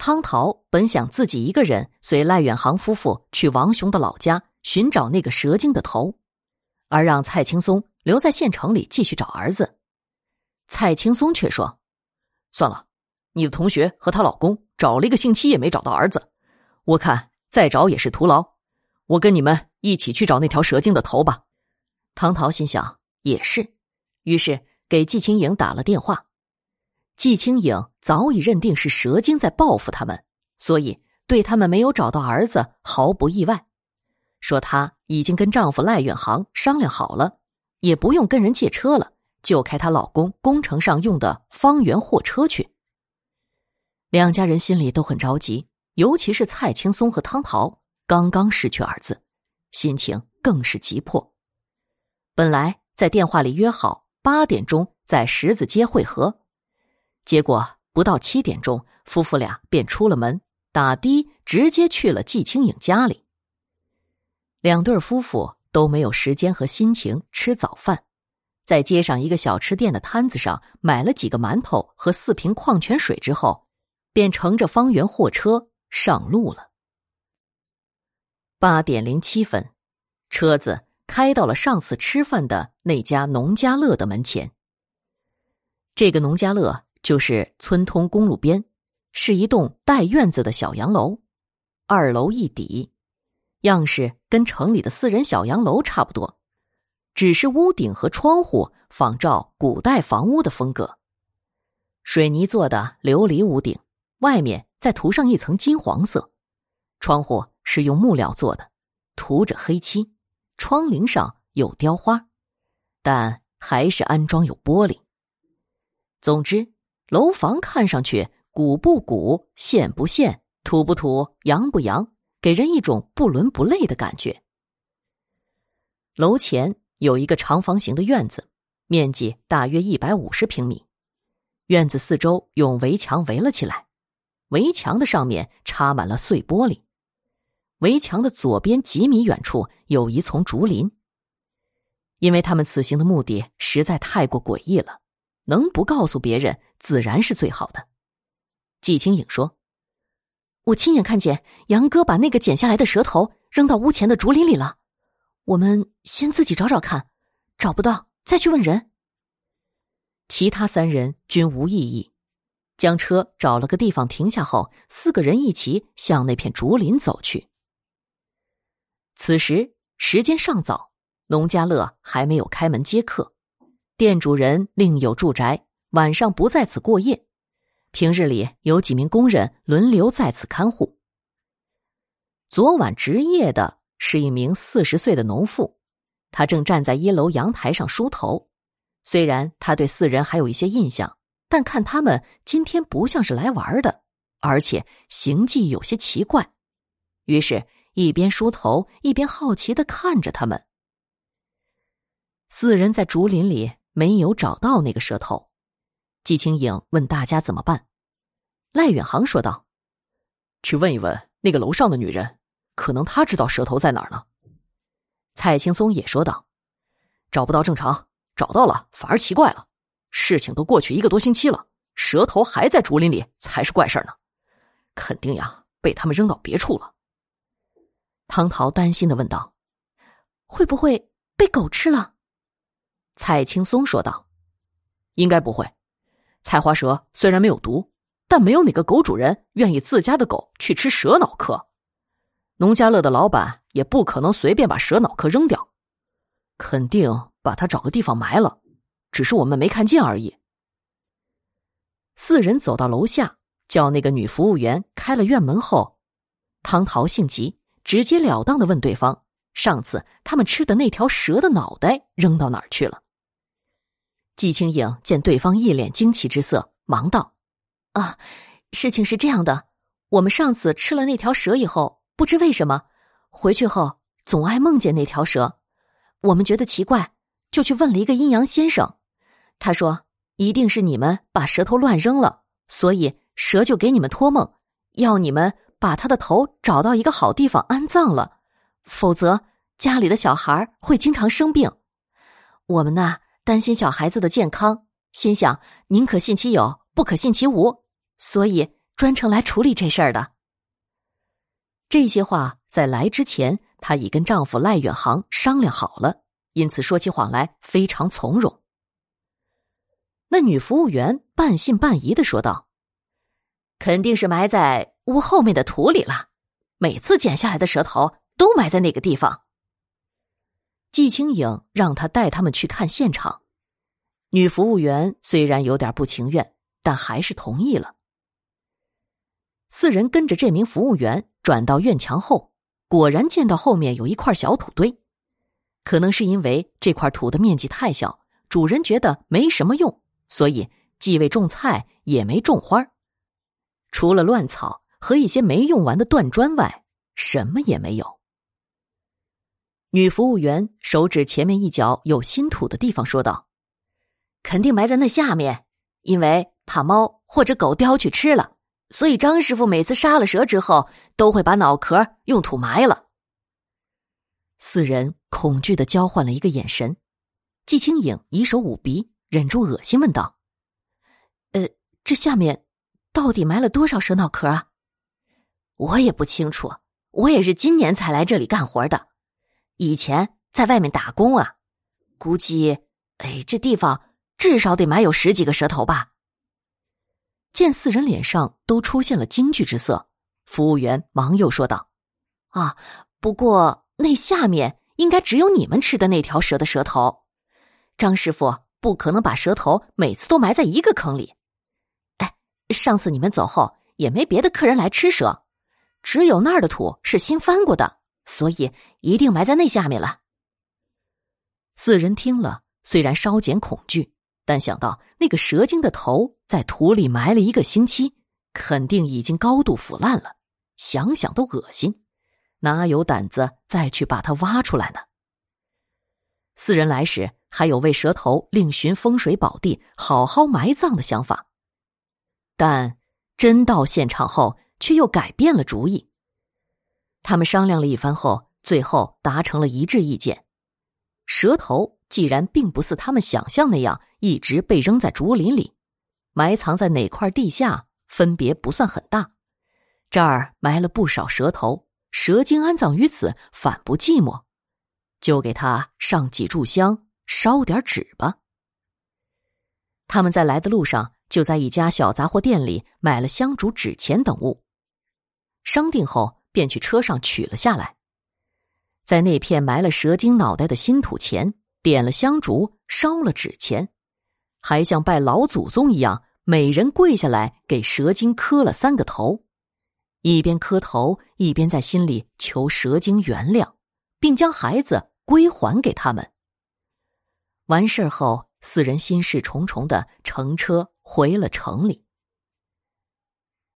汤桃本想自己一个人随赖远航夫妇去王雄的老家寻找那个蛇精的头，而让蔡青松留在县城里继续找儿子。蔡青松却说：“算了，你的同学和她老公找了一个星期也没找到儿子，我看再找也是徒劳。我跟你们一起去找那条蛇精的头吧。”汤桃心想也是，于是给季青颖打了电话。季青颖早已认定是蛇精在报复他们，所以对他们没有找到儿子毫不意外，说她已经跟丈夫赖远航商量好了，也不用跟人借车了，就开她老公工程上用的方圆货车去。两家人心里都很着急，尤其是蔡青松和汤桃刚刚失去儿子，心情更是急迫。本来在电话里约好八点钟在十字街会合。结果不到七点钟，夫妇俩便出了门，打的直接去了季青颖家里。两对夫妇都没有时间和心情吃早饭，在街上一个小吃店的摊子上买了几个馒头和四瓶矿泉水之后，便乘着方圆货车上路了。八点零七分，车子开到了上次吃饭的那家农家乐的门前。这个农家乐。就是村通公路边，是一栋带院子的小洋楼，二楼一底，样式跟城里的私人小洋楼差不多，只是屋顶和窗户仿照古代房屋的风格，水泥做的琉璃屋顶，外面再涂上一层金黄色，窗户是用木料做的，涂着黑漆，窗棂上有雕花，但还是安装有玻璃。总之。楼房看上去古不古、现不现、土不土、洋不洋，给人一种不伦不类的感觉。楼前有一个长方形的院子，面积大约一百五十平米。院子四周用围墙围了起来，围墙的上面插满了碎玻璃。围墙的左边几米远处有一丛竹林。因为他们此行的目的实在太过诡异了。能不告诉别人，自然是最好的。季青影说：“我亲眼看见杨哥把那个剪下来的蛇头扔到屋前的竹林里了。我们先自己找找看，找不到再去问人。”其他三人均无异议，将车找了个地方停下后，四个人一起向那片竹林走去。此时时间尚早，农家乐还没有开门接客。店主人另有住宅，晚上不在此过夜。平日里有几名工人轮流在此看护。昨晚值夜的是一名四十岁的农妇，她正站在一楼阳台上梳头。虽然他对四人还有一些印象，但看他们今天不像是来玩的，而且行迹有些奇怪，于是，一边梳头一边好奇的看着他们。四人在竹林里。没有找到那个蛇头，季青颖问大家怎么办。赖远航说道：“去问一问那个楼上的女人，可能她知道蛇头在哪儿呢。”蔡青松也说道：“找不到正常，找到了反而奇怪了。事情都过去一个多星期了，蛇头还在竹林里才是怪事呢。肯定呀，被他们扔到别处了。”汤桃担心的问道：“会不会被狗吃了？”蔡青松说道：“应该不会。菜花蛇虽然没有毒，但没有哪个狗主人愿意自家的狗去吃蛇脑壳。农家乐的老板也不可能随便把蛇脑壳扔掉，肯定把它找个地方埋了，只是我们没看见而已。”四人走到楼下，叫那个女服务员开了院门后，汤桃性急，直截了当的问对方：“上次他们吃的那条蛇的脑袋扔到哪儿去了？”季青影见对方一脸惊奇之色，忙道：“啊，事情是这样的，我们上次吃了那条蛇以后，不知为什么，回去后总爱梦见那条蛇。我们觉得奇怪，就去问了一个阴阳先生。他说，一定是你们把蛇头乱扔了，所以蛇就给你们托梦，要你们把他的头找到一个好地方安葬了，否则家里的小孩会经常生病。我们呢？”担心小孩子的健康，心想宁可信其有，不可信其无，所以专程来处理这事儿的。这些话在来之前，她已跟丈夫赖远航商量好了，因此说起谎来非常从容。那女服务员半信半疑的说道：“肯定是埋在屋后面的土里了，每次捡下来的蛇头都埋在那个地方。”季清影让他带他们去看现场。女服务员虽然有点不情愿，但还是同意了。四人跟着这名服务员转到院墙后，果然见到后面有一块小土堆。可能是因为这块土的面积太小，主人觉得没什么用，所以既未种菜，也没种花。除了乱草和一些没用完的断砖外，什么也没有。女服务员手指前面一角有新土的地方，说道。肯定埋在那下面，因为怕猫或者狗叼去吃了，所以张师傅每次杀了蛇之后，都会把脑壳用土埋了。四人恐惧的交换了一个眼神，季清影以手捂鼻，忍住恶心问道：“呃，这下面到底埋了多少蛇脑壳啊？”我也不清楚，我也是今年才来这里干活的，以前在外面打工啊，估计，哎，这地方。至少得埋有十几个蛇头吧。见四人脸上都出现了惊惧之色，服务员忙又说道：“啊，不过那下面应该只有你们吃的那条蛇的蛇头。张师傅不可能把蛇头每次都埋在一个坑里。哎，上次你们走后也没别的客人来吃蛇，只有那儿的土是新翻过的，所以一定埋在那下面了。”四人听了，虽然稍减恐惧。但想到那个蛇精的头在土里埋了一个星期，肯定已经高度腐烂了，想想都恶心，哪有胆子再去把它挖出来呢？四人来时还有为蛇头另寻风水宝地、好好埋葬的想法，但真到现场后却又改变了主意。他们商量了一番后，最后达成了一致意见：蛇头。既然并不似他们想象那样一直被扔在竹林里，埋藏在哪块地下分别不算很大。这儿埋了不少蛇头，蛇精安葬于此反不寂寞，就给他上几炷香，烧点纸吧。他们在来的路上就在一家小杂货店里买了香烛、纸钱等物，商定后便去车上取了下来，在那片埋了蛇精脑袋的新土前。点了香烛，烧了纸钱，还像拜老祖宗一样，每人跪下来给蛇精磕了三个头，一边磕头一边在心里求蛇精原谅，并将孩子归还给他们。完事后，四人心事重重的乘车回了城里。